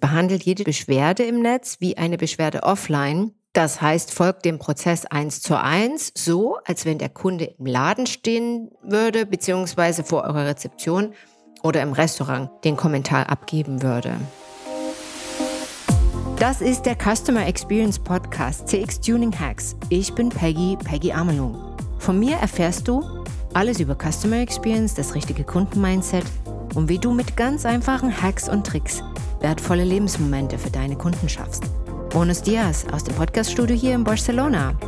behandelt jede Beschwerde im Netz wie eine Beschwerde offline. Das heißt, folgt dem Prozess eins zu eins, so als wenn der Kunde im Laden stehen würde, beziehungsweise vor eurer Rezeption oder im Restaurant den Kommentar abgeben würde. Das ist der Customer Experience Podcast CX Tuning Hacks. Ich bin Peggy, Peggy Amelung. Von mir erfährst du alles über Customer Experience, das richtige Kundenmindset und wie du mit ganz einfachen Hacks und Tricks wertvolle Lebensmomente für deine Kunden schaffst. Bonus Dias aus dem Podcaststudio hier in Barcelona.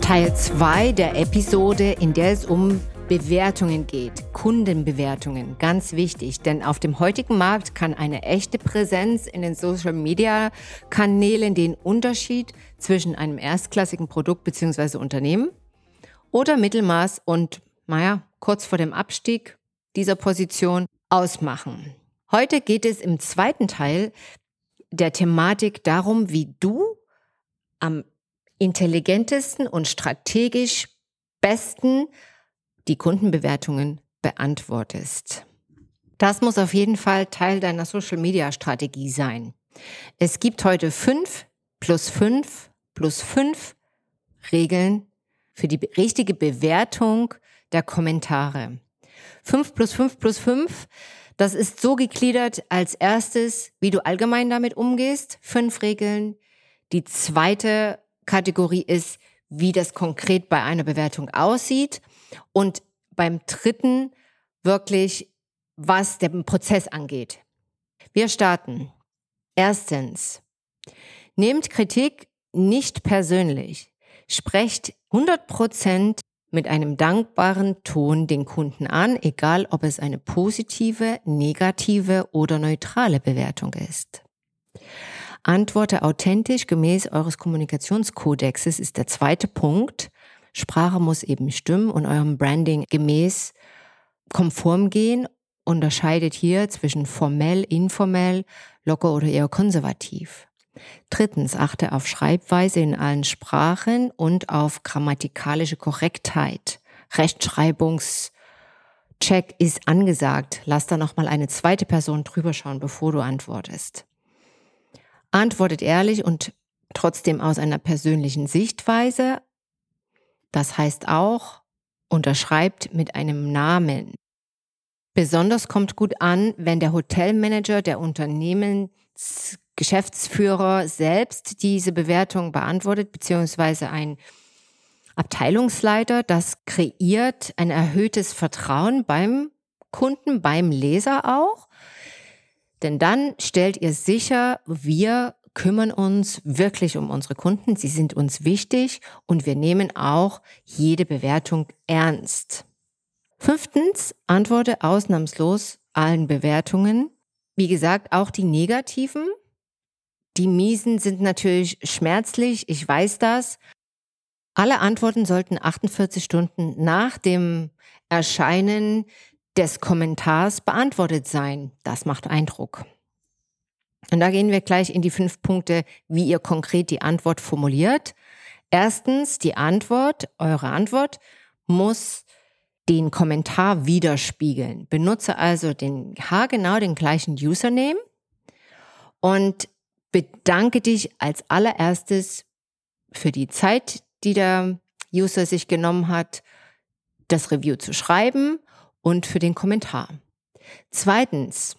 Teil 2 der Episode, in der es um Bewertungen geht, Kundenbewertungen, ganz wichtig, denn auf dem heutigen Markt kann eine echte Präsenz in den Social-Media-Kanälen den Unterschied zwischen einem erstklassigen Produkt bzw. Unternehmen oder Mittelmaß und, naja, kurz vor dem Abstieg dieser Position ausmachen. Heute geht es im zweiten Teil der Thematik darum, wie du am intelligentesten und strategisch besten die Kundenbewertungen beantwortest. Das muss auf jeden Fall Teil deiner Social-Media-Strategie sein. Es gibt heute fünf plus fünf plus fünf Regeln für die richtige Bewertung der Kommentare. Fünf plus fünf plus fünf, das ist so gegliedert als erstes, wie du allgemein damit umgehst. Fünf Regeln. Die zweite Kategorie ist, wie das konkret bei einer Bewertung aussieht. Und beim dritten wirklich, was den Prozess angeht. Wir starten. Erstens, nehmt Kritik nicht persönlich. Sprecht 100 Prozent mit einem dankbaren Ton den Kunden an, egal ob es eine positive, negative oder neutrale Bewertung ist. Antworte authentisch gemäß eures Kommunikationskodexes ist der zweite Punkt. Sprache muss eben stimmen und eurem Branding gemäß konform gehen. Unterscheidet hier zwischen formell, informell, locker oder eher konservativ. Drittens, achte auf Schreibweise in allen Sprachen und auf grammatikalische Korrektheit. Rechtschreibungscheck ist angesagt. Lass da nochmal eine zweite Person drüber schauen, bevor du antwortest. Antwortet ehrlich und trotzdem aus einer persönlichen Sichtweise. Das heißt auch, unterschreibt mit einem Namen. Besonders kommt gut an, wenn der Hotelmanager der Unternehmensgeschäftsführer selbst diese Bewertung beantwortet, beziehungsweise ein Abteilungsleiter. Das kreiert ein erhöhtes Vertrauen beim Kunden, beim Leser auch. Denn dann stellt ihr sicher, wir kümmern uns wirklich um unsere Kunden. Sie sind uns wichtig und wir nehmen auch jede Bewertung ernst. Fünftens, antworte ausnahmslos allen Bewertungen. Wie gesagt, auch die negativen. Die miesen sind natürlich schmerzlich, ich weiß das. Alle Antworten sollten 48 Stunden nach dem Erscheinen des Kommentars beantwortet sein. Das macht Eindruck. Und da gehen wir gleich in die fünf Punkte, wie ihr konkret die Antwort formuliert. Erstens, die Antwort, eure Antwort muss den Kommentar widerspiegeln. Benutze also den haargenau den gleichen Username und bedanke dich als allererstes für die Zeit, die der User sich genommen hat, das Review zu schreiben und für den Kommentar. Zweitens,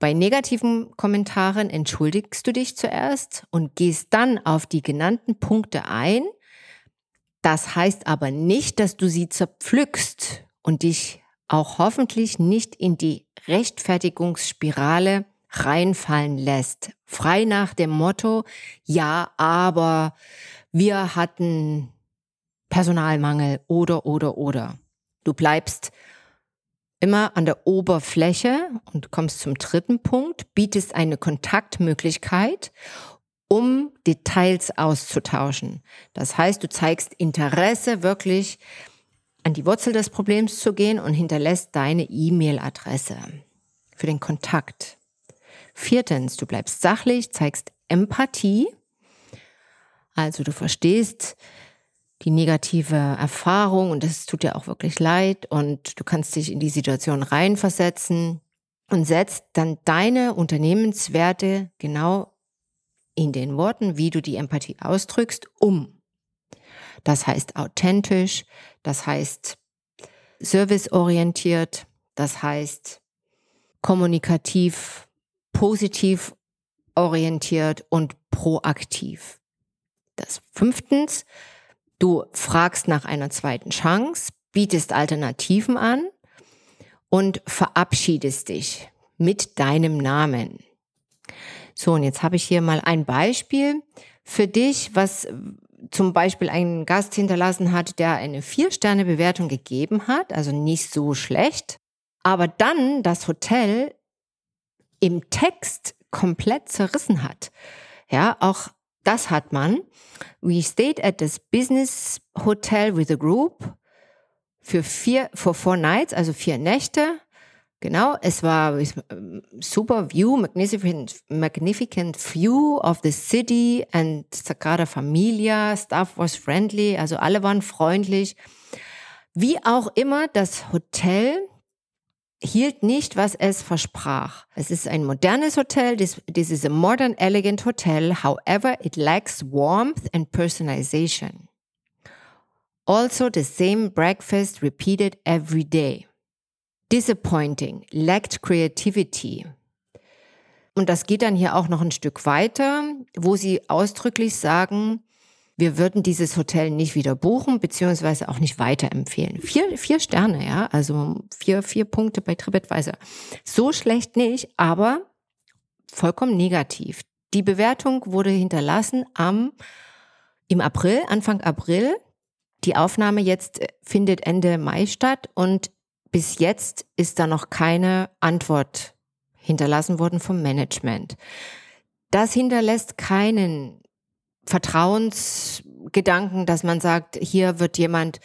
bei negativen Kommentaren entschuldigst du dich zuerst und gehst dann auf die genannten Punkte ein. Das heißt aber nicht, dass du sie zerpflückst und dich auch hoffentlich nicht in die Rechtfertigungsspirale reinfallen lässt. Frei nach dem Motto, ja, aber wir hatten Personalmangel oder, oder, oder. Du bleibst immer an der Oberfläche und kommst zum dritten Punkt, bietest eine Kontaktmöglichkeit, um Details auszutauschen. Das heißt, du zeigst Interesse, wirklich an die Wurzel des Problems zu gehen und hinterlässt deine E-Mail-Adresse für den Kontakt. Viertens, du bleibst sachlich, zeigst Empathie. Also du verstehst, die negative Erfahrung und es tut dir auch wirklich leid und du kannst dich in die Situation reinversetzen. und setzt dann deine Unternehmenswerte genau in den Worten, wie du die Empathie ausdrückst, um. Das heißt authentisch, das heißt serviceorientiert, das heißt kommunikativ, positiv orientiert und proaktiv. Das fünftens, du fragst nach einer zweiten Chance, bietest Alternativen an und verabschiedest dich mit deinem Namen. So, und jetzt habe ich hier mal ein Beispiel für dich, was zum Beispiel ein Gast hinterlassen hat, der eine Vier-Sterne-Bewertung gegeben hat, also nicht so schlecht, aber dann das Hotel im Text komplett zerrissen hat. Ja, auch das hat man. We stayed at this business hotel with a group für vier, for four nights, also vier Nächte. Genau, es war super view, magnificent, magnificent view of the city and Sagrada Familia, staff was friendly, also alle waren freundlich. Wie auch immer, das Hotel hielt nicht, was es versprach. Es ist ein modernes Hotel. This, this is a modern, elegant hotel. However, it lacks warmth and personalization. Also the same breakfast repeated every day. Disappointing, lacked creativity. Und das geht dann hier auch noch ein Stück weiter, wo sie ausdrücklich sagen, wir würden dieses Hotel nicht wieder buchen, beziehungsweise auch nicht weiterempfehlen. Vier, vier Sterne, ja, also vier, vier Punkte bei TripAdvisor. So schlecht nicht, aber vollkommen negativ. Die Bewertung wurde hinterlassen am, im April, Anfang April. Die Aufnahme jetzt findet Ende Mai statt und bis jetzt ist da noch keine Antwort hinterlassen worden vom Management. Das hinterlässt keinen Vertrauensgedanken, dass man sagt, hier wird jemand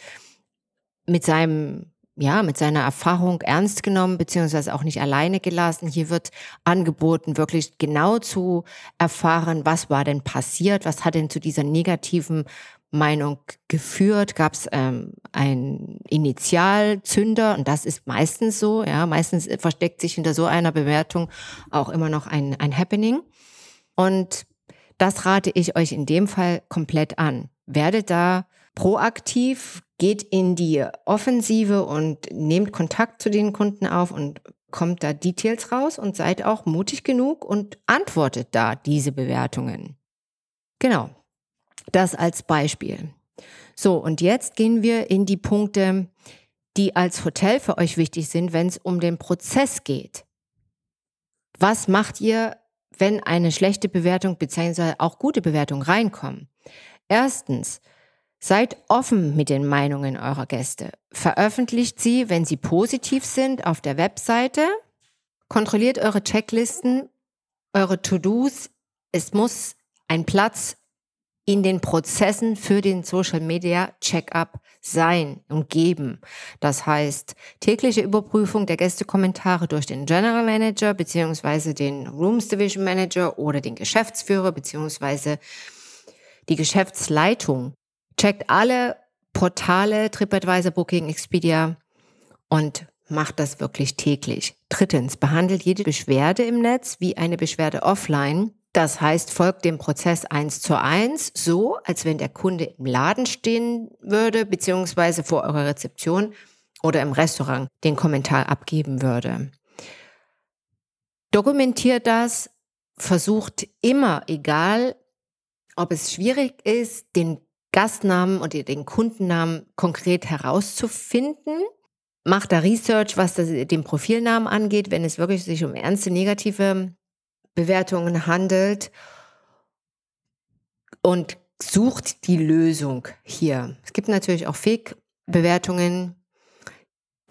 mit seinem ja, mit seiner Erfahrung ernst genommen, beziehungsweise auch nicht alleine gelassen. Hier wird angeboten, wirklich genau zu erfahren, was war denn passiert, was hat denn zu dieser negativen Meinung geführt? Gab es ähm, ein Initialzünder? Und das ist meistens so, ja, meistens versteckt sich hinter so einer Bewertung auch immer noch ein, ein Happening. Und das rate ich euch in dem Fall komplett an. Werdet da proaktiv, geht in die Offensive und nehmt Kontakt zu den Kunden auf und kommt da Details raus und seid auch mutig genug und antwortet da diese Bewertungen. Genau. Das als Beispiel. So, und jetzt gehen wir in die Punkte, die als Hotel für euch wichtig sind, wenn es um den Prozess geht. Was macht ihr wenn eine schlechte Bewertung bzw. auch gute Bewertung reinkommen. Erstens, seid offen mit den Meinungen eurer Gäste. Veröffentlicht sie, wenn sie positiv sind, auf der Webseite. Kontrolliert eure Checklisten, eure To-Dos. Es muss ein Platz in den Prozessen für den Social Media Checkup sein und geben. Das heißt, tägliche Überprüfung der Gästekommentare durch den General Manager beziehungsweise den Rooms Division Manager oder den Geschäftsführer beziehungsweise die Geschäftsleitung. Checkt alle Portale, TripAdvisor, Booking, Expedia und macht das wirklich täglich. Drittens, behandelt jede Beschwerde im Netz wie eine Beschwerde offline das heißt, folgt dem Prozess eins zu eins, so als wenn der Kunde im Laden stehen würde, beziehungsweise vor eurer Rezeption oder im Restaurant den Kommentar abgeben würde. Dokumentiert das, versucht immer, egal ob es schwierig ist, den Gastnamen oder den Kundennamen konkret herauszufinden. Macht da Research, was das, den Profilnamen angeht, wenn es wirklich sich um ernste negative Bewertungen handelt und sucht die Lösung hier. Es gibt natürlich auch Fake-Bewertungen,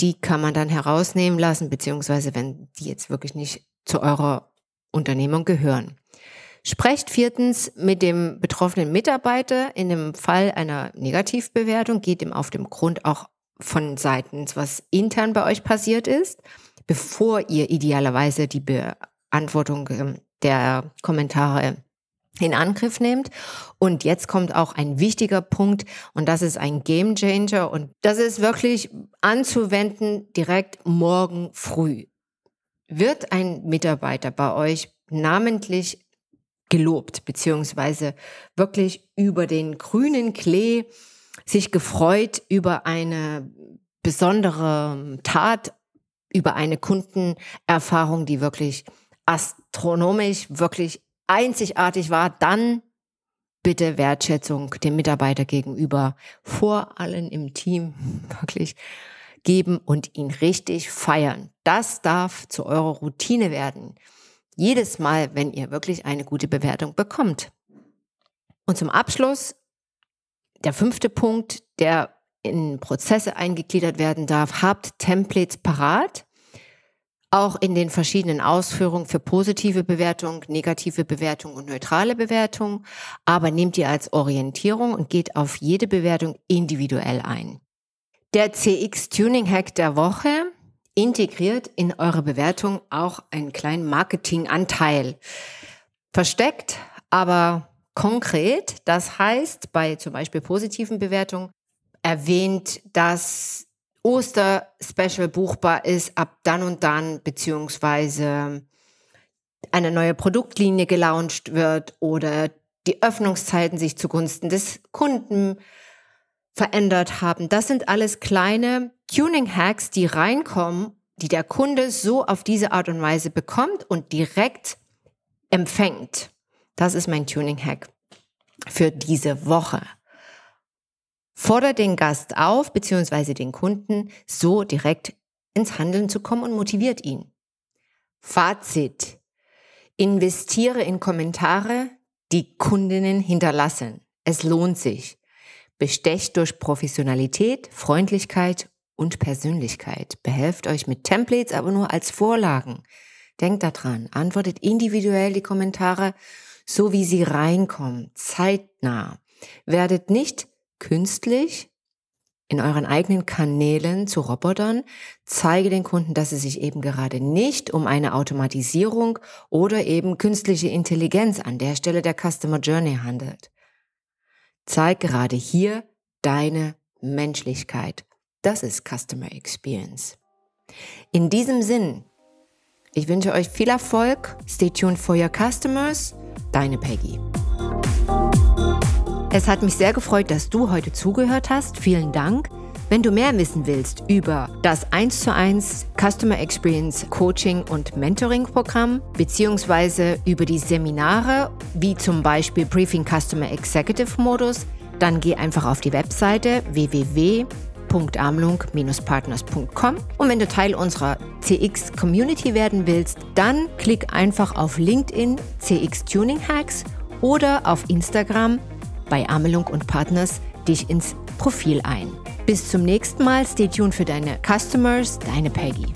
die kann man dann herausnehmen lassen, beziehungsweise wenn die jetzt wirklich nicht zu eurer Unternehmung gehören. Sprecht viertens mit dem betroffenen Mitarbeiter in dem Fall einer Negativbewertung, geht ihm auf dem Grund auch von seitens, was intern bei euch passiert ist, bevor ihr idealerweise die Beantwortung ähm, der Kommentare in Angriff nehmt. Und jetzt kommt auch ein wichtiger Punkt und das ist ein Game Changer und das ist wirklich anzuwenden direkt morgen früh. wird ein Mitarbeiter bei euch namentlich gelobt, beziehungsweise wirklich über den grünen Klee sich gefreut über eine besondere Tat, über eine Kundenerfahrung, die wirklich astronomisch, wirklich einzigartig war, dann bitte Wertschätzung dem Mitarbeiter gegenüber vor allen im Team wirklich geben und ihn richtig feiern. Das darf zu eurer Routine werden. Jedes Mal, wenn ihr wirklich eine gute Bewertung bekommt. Und zum Abschluss der fünfte Punkt, der in Prozesse eingegliedert werden darf, habt Templates parat auch in den verschiedenen Ausführungen für positive Bewertung, negative Bewertung und neutrale Bewertung, aber nehmt ihr als Orientierung und geht auf jede Bewertung individuell ein. Der CX Tuning Hack der Woche integriert in eure Bewertung auch einen kleinen Marketinganteil. Versteckt, aber konkret. Das heißt, bei zum Beispiel positiven Bewertungen erwähnt, dass Oster-Special buchbar ist ab dann und dann, beziehungsweise eine neue Produktlinie gelauncht wird oder die Öffnungszeiten sich zugunsten des Kunden verändert haben. Das sind alles kleine Tuning-Hacks, die reinkommen, die der Kunde so auf diese Art und Weise bekommt und direkt empfängt. Das ist mein Tuning-Hack für diese Woche. Fordert den Gast auf, beziehungsweise den Kunden, so direkt ins Handeln zu kommen und motiviert ihn. Fazit. Investiere in Kommentare, die Kundinnen hinterlassen. Es lohnt sich. Bestecht durch Professionalität, Freundlichkeit und Persönlichkeit. Behelft euch mit Templates, aber nur als Vorlagen. Denkt daran, antwortet individuell die Kommentare, so wie sie reinkommen, zeitnah. Werdet nicht künstlich in euren eigenen Kanälen zu Robotern, zeige den Kunden, dass es sich eben gerade nicht um eine Automatisierung oder eben künstliche Intelligenz an der Stelle der Customer Journey handelt. Zeig gerade hier deine Menschlichkeit. Das ist Customer Experience. In diesem Sinn, ich wünsche euch viel Erfolg. Stay tuned for your customers. Deine Peggy. Es hat mich sehr gefreut, dass du heute zugehört hast. Vielen Dank. Wenn du mehr wissen willst über das 1 zu 1 Customer Experience Coaching und Mentoring Programm, beziehungsweise über die Seminare, wie zum Beispiel Briefing Customer Executive Modus, dann geh einfach auf die Webseite www.amlung-partners.com und wenn du Teil unserer CX Community werden willst, dann klick einfach auf LinkedIn CX Tuning Hacks oder auf Instagram bei Amelung und Partners dich ins Profil ein. Bis zum nächsten Mal. Stay tuned für deine Customers, deine Peggy.